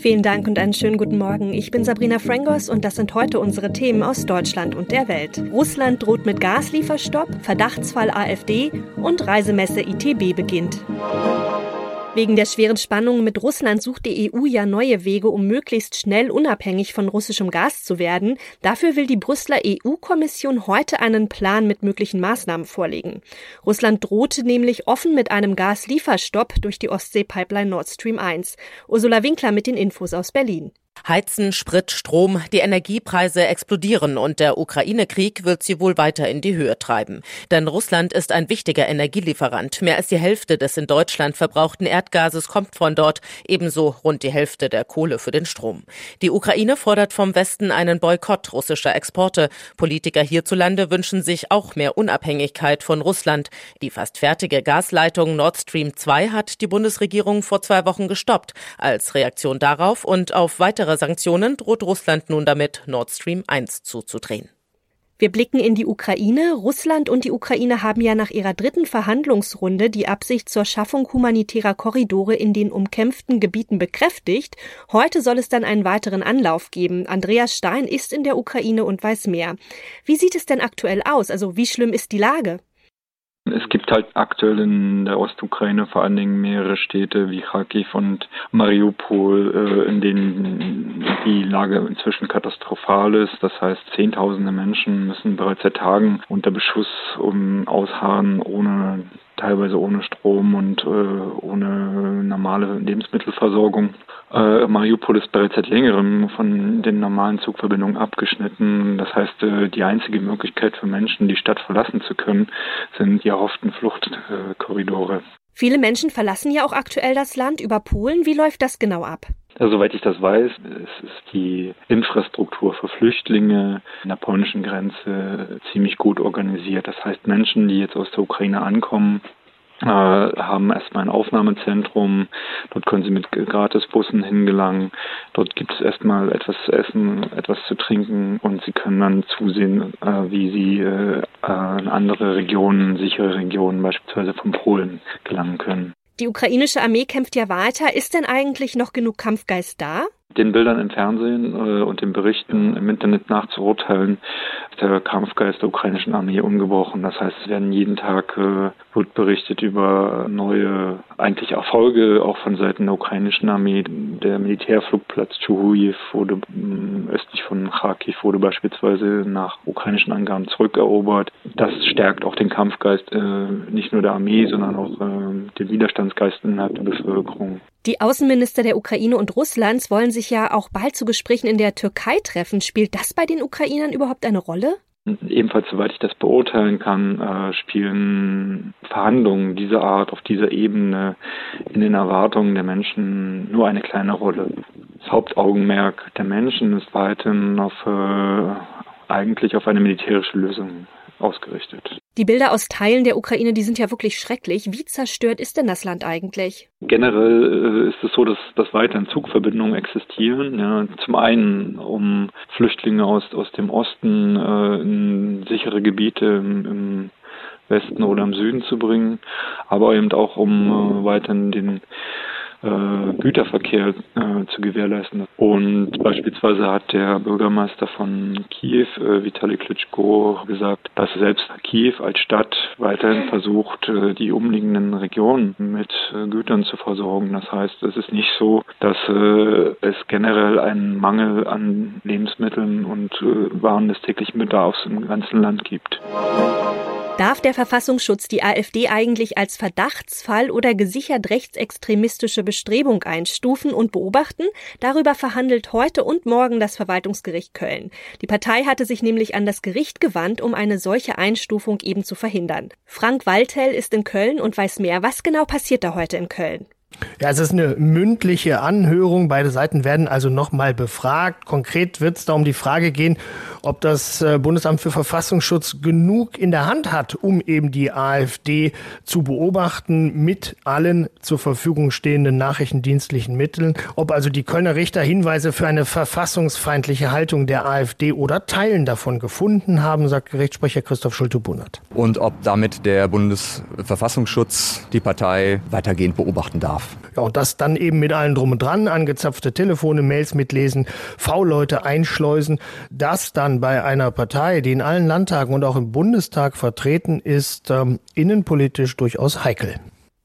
Vielen Dank und einen schönen guten Morgen. Ich bin Sabrina Frangos und das sind heute unsere Themen aus Deutschland und der Welt. Russland droht mit Gaslieferstopp, Verdachtsfall AfD und Reisemesse ITB beginnt. Wegen der schweren Spannungen mit Russland sucht die EU ja neue Wege, um möglichst schnell unabhängig von russischem Gas zu werden. Dafür will die Brüsseler EU-Kommission heute einen Plan mit möglichen Maßnahmen vorlegen. Russland drohte nämlich offen mit einem Gaslieferstopp durch die Ostsee-Pipeline Nord Stream 1. Ursula Winkler mit den Infos aus Berlin. Heizen, Sprit, Strom, die Energiepreise explodieren und der Ukraine-Krieg wird sie wohl weiter in die Höhe treiben. Denn Russland ist ein wichtiger Energielieferant. Mehr als die Hälfte des in Deutschland verbrauchten Erdgases kommt von dort, ebenso rund die Hälfte der Kohle für den Strom. Die Ukraine fordert vom Westen einen Boykott russischer Exporte. Politiker hierzulande wünschen sich auch mehr Unabhängigkeit von Russland. Die fast fertige Gasleitung Nord Stream 2 hat die Bundesregierung vor zwei Wochen gestoppt. Als Reaktion darauf und auf weitere weitere Sanktionen droht Russland nun damit, Nord Stream 1 zuzudrehen. Wir blicken in die Ukraine. Russland und die Ukraine haben ja nach ihrer dritten Verhandlungsrunde die Absicht zur Schaffung humanitärer Korridore in den umkämpften Gebieten bekräftigt. Heute soll es dann einen weiteren Anlauf geben. Andreas Stein ist in der Ukraine und weiß mehr. Wie sieht es denn aktuell aus? Also wie schlimm ist die Lage? Es gibt halt aktuell in der Ostukraine vor allen Dingen mehrere Städte wie Kharkiv und Mariupol, äh, in denen die Lage inzwischen katastrophal ist. Das heißt, Zehntausende Menschen müssen bereits seit Tagen unter Beschuss um ausharren, ohne teilweise ohne Strom und äh, ohne normale Lebensmittelversorgung. Äh, Mariupol ist bereits seit längerem von den normalen Zugverbindungen abgeschnitten. Das heißt, äh, die einzige Möglichkeit für Menschen, die Stadt verlassen zu können, sind die erhofften Fluchtkorridore. Viele Menschen verlassen ja auch aktuell das Land über Polen. Wie läuft das genau ab? Also, soweit ich das weiß, es ist die Infrastruktur für Flüchtlinge an der polnischen Grenze ziemlich gut organisiert. Das heißt, Menschen, die jetzt aus der Ukraine ankommen, haben erstmal ein Aufnahmezentrum. Dort können sie mit Gratisbussen hingelangen. Dort gibt es erstmal etwas zu essen, etwas zu trinken und sie können dann zusehen, äh, wie sie äh, in andere Regionen, sichere Regionen, beispielsweise von Polen, gelangen können. Die ukrainische Armee kämpft ja weiter. Ist denn eigentlich noch genug Kampfgeist da? Den Bildern im Fernsehen äh, und den Berichten im Internet nachzuurteilen, ist der Kampfgeist der ukrainischen Armee ungebrochen. Das heißt, es werden jeden Tag äh, wird berichtet über neue eigentlich Erfolge auch von Seiten der ukrainischen Armee. Der Militärflugplatz Chuhuyev wurde äh, östlich von Kharkiv wurde beispielsweise nach ukrainischen Angaben zurückerobert. Das stärkt auch den Kampfgeist äh, nicht nur der Armee, sondern auch äh, den Widerstandsgeist innerhalb der Bevölkerung. Die Außenminister der Ukraine und Russlands wollen sich ja auch bald zu Gesprächen in der Türkei treffen. Spielt das bei den Ukrainern überhaupt eine Rolle? Ebenfalls, soweit ich das beurteilen kann, äh, spielen Verhandlungen dieser Art auf dieser Ebene in den Erwartungen der Menschen nur eine kleine Rolle. Das Hauptaugenmerk der Menschen ist weiterhin auf äh, eigentlich auf eine militärische Lösung ausgerichtet. Die Bilder aus Teilen der Ukraine, die sind ja wirklich schrecklich. Wie zerstört ist denn das Land eigentlich? Generell äh, ist es so, dass, dass weiterhin Zugverbindungen existieren. Ja. Zum einen, um Flüchtlinge aus, aus dem Osten äh, in sichere Gebiete im, im Westen oder im Süden zu bringen, aber eben auch um äh, weiterhin den äh, Güterverkehr äh, zu gewährleisten. Und beispielsweise hat der Bürgermeister von Kiew, äh, Vitali Klitschko, gesagt, dass selbst Kiew als Stadt weiterhin versucht, äh, die umliegenden Regionen mit äh, Gütern zu versorgen. Das heißt, es ist nicht so, dass äh, es generell einen Mangel an Lebensmitteln und Waren des täglichen Bedarfs im ganzen Land gibt. Darf der Verfassungsschutz die AfD eigentlich als Verdachtsfall oder gesichert rechtsextremistische Bestrebung einstufen und beobachten? Darüber verhandelt heute und morgen das Verwaltungsgericht Köln. Die Partei hatte sich nämlich an das Gericht gewandt, um eine solche Einstufung eben zu verhindern. Frank Waltel ist in Köln und weiß mehr. Was genau passiert da heute in Köln? Ja, es ist eine mündliche Anhörung. Beide Seiten werden also nochmal befragt. Konkret wird es da um die Frage gehen, ob das äh, Bundesamt für Verfassungsschutz genug in der Hand hat, um eben die AfD zu beobachten mit allen zur Verfügung stehenden nachrichtendienstlichen Mitteln. Ob also die Kölner Richter Hinweise für eine verfassungsfeindliche Haltung der AfD oder Teilen davon gefunden haben, sagt Gerichtssprecher Christoph Schulte-Bunnert. Und ob damit der Bundesverfassungsschutz die Partei weitergehend beobachten darf. Ja, und das dann eben mit allen drum und dran, angezapfte Telefone, Mails mitlesen, V-Leute einschleusen. Das dann bei einer Partei, die in allen Landtagen und auch im Bundestag vertreten ist, ähm, innenpolitisch durchaus heikel.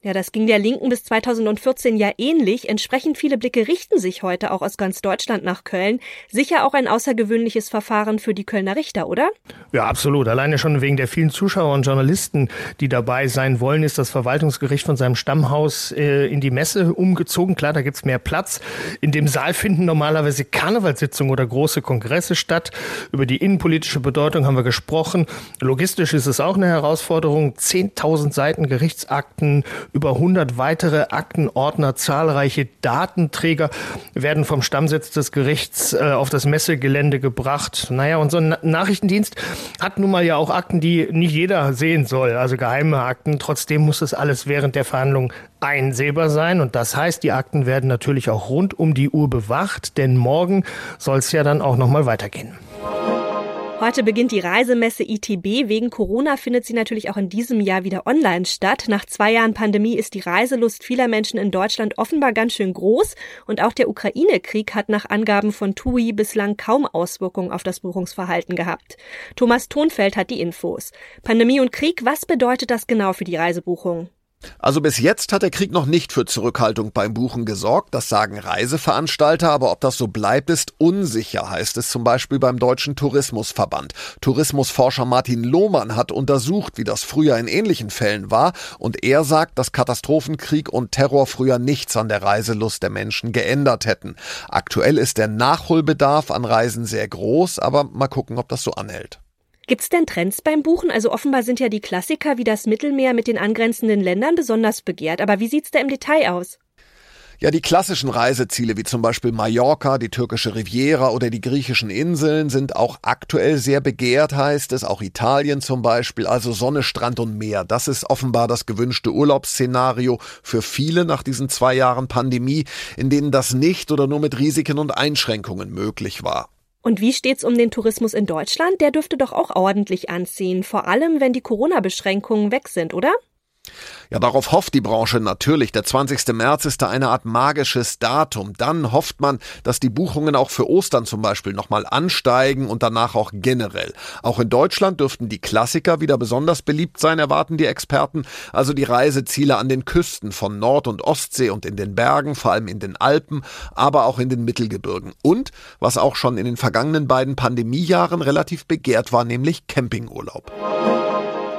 Ja, das ging der Linken bis 2014 ja ähnlich. Entsprechend viele Blicke richten sich heute auch aus ganz Deutschland nach Köln. Sicher auch ein außergewöhnliches Verfahren für die Kölner Richter, oder? Ja, absolut. Alleine schon wegen der vielen Zuschauer und Journalisten, die dabei sein wollen, ist das Verwaltungsgericht von seinem Stammhaus äh, in die Messe umgezogen. Klar, da gibt's mehr Platz. In dem Saal finden normalerweise Karnevalssitzungen oder große Kongresse statt. Über die innenpolitische Bedeutung haben wir gesprochen. Logistisch ist es auch eine Herausforderung. 10.000 Seiten Gerichtsakten über 100 weitere Aktenordner, zahlreiche Datenträger werden vom Stammsitz des Gerichts äh, auf das Messegelände gebracht. Naja, und so ein Nachrichtendienst hat nun mal ja auch Akten, die nicht jeder sehen soll, also geheime Akten. Trotzdem muss das alles während der Verhandlung einsehbar sein. Und das heißt, die Akten werden natürlich auch rund um die Uhr bewacht, denn morgen soll es ja dann auch nochmal weitergehen. Heute beginnt die Reisemesse ITB. Wegen Corona findet sie natürlich auch in diesem Jahr wieder online statt. Nach zwei Jahren Pandemie ist die Reiselust vieler Menschen in Deutschland offenbar ganz schön groß. Und auch der Ukraine-Krieg hat nach Angaben von TUI bislang kaum Auswirkungen auf das Buchungsverhalten gehabt. Thomas Thonfeld hat die Infos. Pandemie und Krieg, was bedeutet das genau für die Reisebuchung? Also bis jetzt hat der Krieg noch nicht für Zurückhaltung beim Buchen gesorgt, das sagen Reiseveranstalter, aber ob das so bleibt, ist unsicher, heißt es zum Beispiel beim Deutschen Tourismusverband. Tourismusforscher Martin Lohmann hat untersucht, wie das früher in ähnlichen Fällen war, und er sagt, dass Katastrophenkrieg und Terror früher nichts an der Reiselust der Menschen geändert hätten. Aktuell ist der Nachholbedarf an Reisen sehr groß, aber mal gucken, ob das so anhält. Gibt's denn Trends beim Buchen? Also offenbar sind ja die Klassiker wie das Mittelmeer mit den angrenzenden Ländern besonders begehrt. Aber wie sieht's da im Detail aus? Ja, die klassischen Reiseziele wie zum Beispiel Mallorca, die türkische Riviera oder die griechischen Inseln sind auch aktuell sehr begehrt, heißt es. Auch Italien zum Beispiel, also Sonne, Strand und Meer. Das ist offenbar das gewünschte Urlaubsszenario für viele nach diesen zwei Jahren Pandemie, in denen das nicht oder nur mit Risiken und Einschränkungen möglich war. Und wie steht's um den Tourismus in Deutschland? Der dürfte doch auch ordentlich anziehen, vor allem wenn die Corona-Beschränkungen weg sind, oder? Ja, darauf hofft die Branche natürlich. Der 20. März ist da eine Art magisches Datum. Dann hofft man, dass die Buchungen auch für Ostern zum Beispiel nochmal ansteigen und danach auch generell. Auch in Deutschland dürften die Klassiker wieder besonders beliebt sein, erwarten die Experten. Also die Reiseziele an den Küsten von Nord- und Ostsee und in den Bergen, vor allem in den Alpen, aber auch in den Mittelgebirgen. Und, was auch schon in den vergangenen beiden Pandemiejahren relativ begehrt war, nämlich Campingurlaub.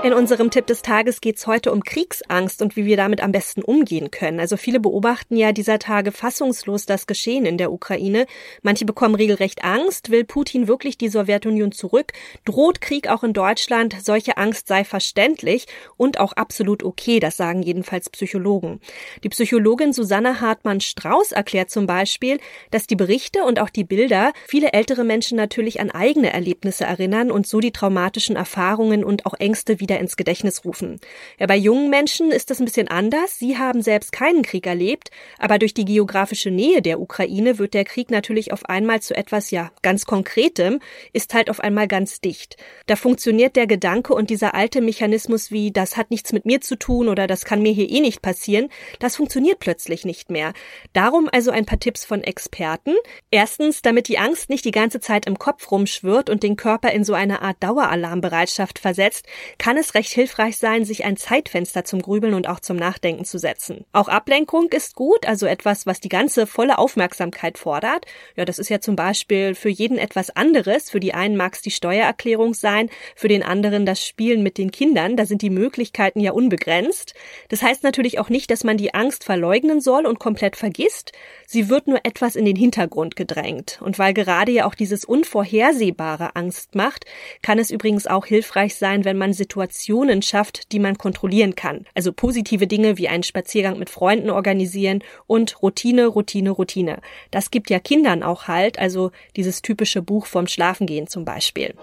In unserem Tipp des Tages geht es heute um Kriegsangst und wie wir damit am besten umgehen können. Also viele beobachten ja dieser Tage fassungslos das Geschehen in der Ukraine. Manche bekommen regelrecht Angst. Will Putin wirklich die Sowjetunion zurück? Droht Krieg auch in Deutschland? Solche Angst sei verständlich und auch absolut okay. Das sagen jedenfalls Psychologen. Die Psychologin Susanne Hartmann-Strauß erklärt zum Beispiel, dass die Berichte und auch die Bilder viele ältere Menschen natürlich an eigene Erlebnisse erinnern und so die traumatischen Erfahrungen und auch Ängste wieder wieder ins Gedächtnis rufen. Ja, bei jungen Menschen ist das ein bisschen anders. Sie haben selbst keinen Krieg erlebt, aber durch die geografische Nähe der Ukraine wird der Krieg natürlich auf einmal zu etwas, ja, ganz Konkretem, ist halt auf einmal ganz dicht. Da funktioniert der Gedanke und dieser alte Mechanismus wie, das hat nichts mit mir zu tun oder das kann mir hier eh nicht passieren, das funktioniert plötzlich nicht mehr. Darum also ein paar Tipps von Experten. Erstens, damit die Angst nicht die ganze Zeit im Kopf rumschwirrt und den Körper in so eine Art Daueralarmbereitschaft versetzt, kann es es recht hilfreich sein, sich ein Zeitfenster zum Grübeln und auch zum Nachdenken zu setzen. Auch Ablenkung ist gut, also etwas, was die ganze volle Aufmerksamkeit fordert. Ja, das ist ja zum Beispiel für jeden etwas anderes. Für die einen mag es die Steuererklärung sein, für den anderen das Spielen mit den Kindern. Da sind die Möglichkeiten ja unbegrenzt. Das heißt natürlich auch nicht, dass man die Angst verleugnen soll und komplett vergisst. Sie wird nur etwas in den Hintergrund gedrängt. Und weil gerade ja auch dieses Unvorhersehbare Angst macht, kann es übrigens auch hilfreich sein, wenn man Situationen Situationen schafft, die man kontrollieren kann. Also positive Dinge wie einen Spaziergang mit Freunden organisieren und Routine, Routine, Routine. Das gibt ja Kindern auch halt, also dieses typische Buch vom Schlafengehen zum Beispiel.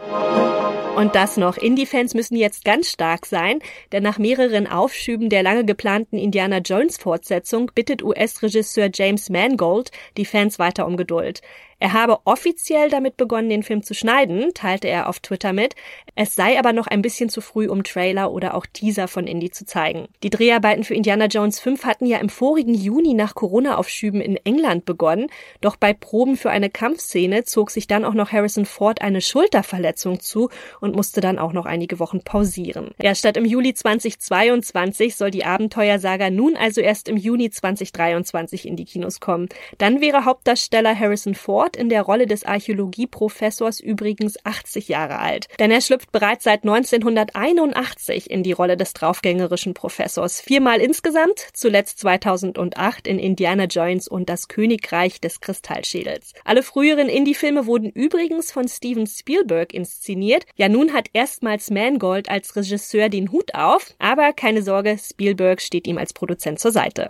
Und das noch. Indie-Fans müssen jetzt ganz stark sein, denn nach mehreren Aufschüben der lange geplanten Indiana Jones Fortsetzung bittet US-Regisseur James Mangold die Fans weiter um Geduld. Er habe offiziell damit begonnen, den Film zu schneiden, teilte er auf Twitter mit. Es sei aber noch ein bisschen zu früh, um Trailer oder auch Teaser von Indy zu zeigen. Die Dreharbeiten für Indiana Jones 5 hatten ja im vorigen Juni nach Corona-Aufschüben in England begonnen. Doch bei Proben für eine Kampfszene zog sich dann auch noch Harrison Ford eine Schulterverletzung zu und musste dann auch noch einige Wochen pausieren. Ja, statt im Juli 2022 soll die Abenteuersaga nun also erst im Juni 2023 in die Kinos kommen. Dann wäre Hauptdarsteller Harrison Ford Ford in der Rolle des Archäologieprofessors übrigens 80 Jahre alt. Denn er schlüpft bereits seit 1981 in die Rolle des draufgängerischen Professors. Viermal insgesamt, zuletzt 2008 in Indiana Jones und das Königreich des Kristallschädels. Alle früheren Indie-Filme wurden übrigens von Steven Spielberg inszeniert. Ja, nun hat erstmals Mangold als Regisseur den Hut auf. Aber keine Sorge, Spielberg steht ihm als Produzent zur Seite.